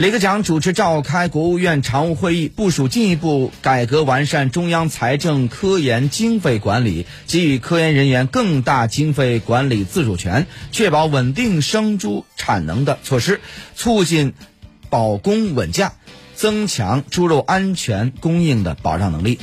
李克强主持召开国务院常务会议部署进一步改革完善中央财政科研经费管理给予科研人员更大经费管理自主权确保稳定生猪产能的措施促进保供稳价增强猪肉安全供应的保障能力。